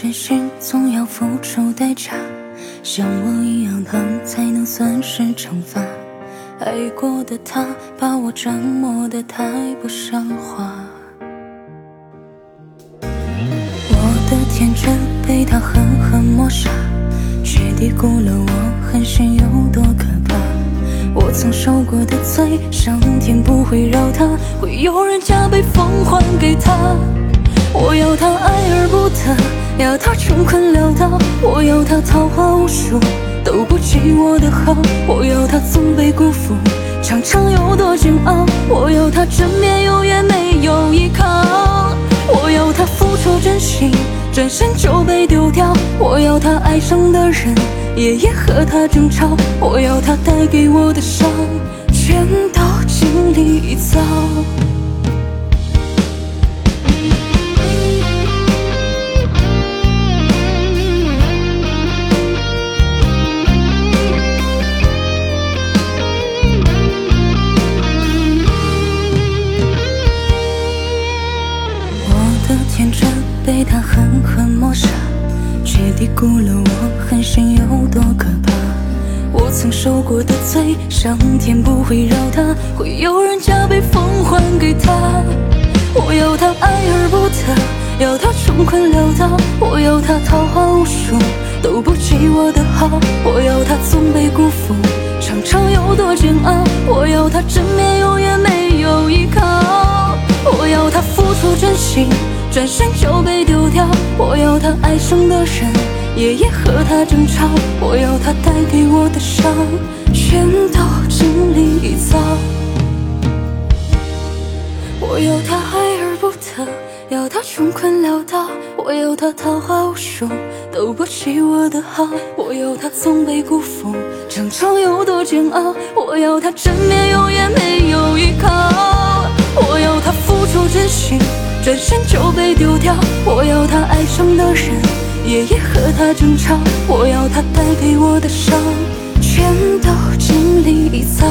真心，总要付出代价。像我一样疼，才能算是惩罚。爱过的他，把我折磨得太不像话。我的天真被他狠狠抹杀，却低估了我狠心有多可怕。我曾受过的罪，上天不会饶他，会有人加倍奉还给他。我要他爱不得，要他穷困潦倒，我要他桃花无数，都不及我的好。我要他总被辜负，常常有多煎熬。我要他枕边永远没有依靠。我要他付出真心，转身就被丢掉。我要他爱上的人夜夜和他争吵。我要他带给我的伤，全都经历一遭。天真被他狠狠抹杀，却低估了我狠心有多可怕。我曾受过的罪，上天不会饶他，会有人加倍奉还给他。我要他爱而不得，要他穷困潦倒，我要他桃花无数，都不及我的好。我要他总被辜负，常常有多煎熬。我要他枕边我要他爱上的人夜夜和他争吵。我要他带给我的伤，全都经历一遭。我要他爱而不得，要他穷困潦倒。我要他桃花无数，都不及我的好。我要他总被辜负，常常有多煎熬。我要他枕边永远没有依靠。我要他付出真心，转身就被丢掉。我要他爱上的人夜夜和他争吵。我要他带给我的伤，全都经历一遭。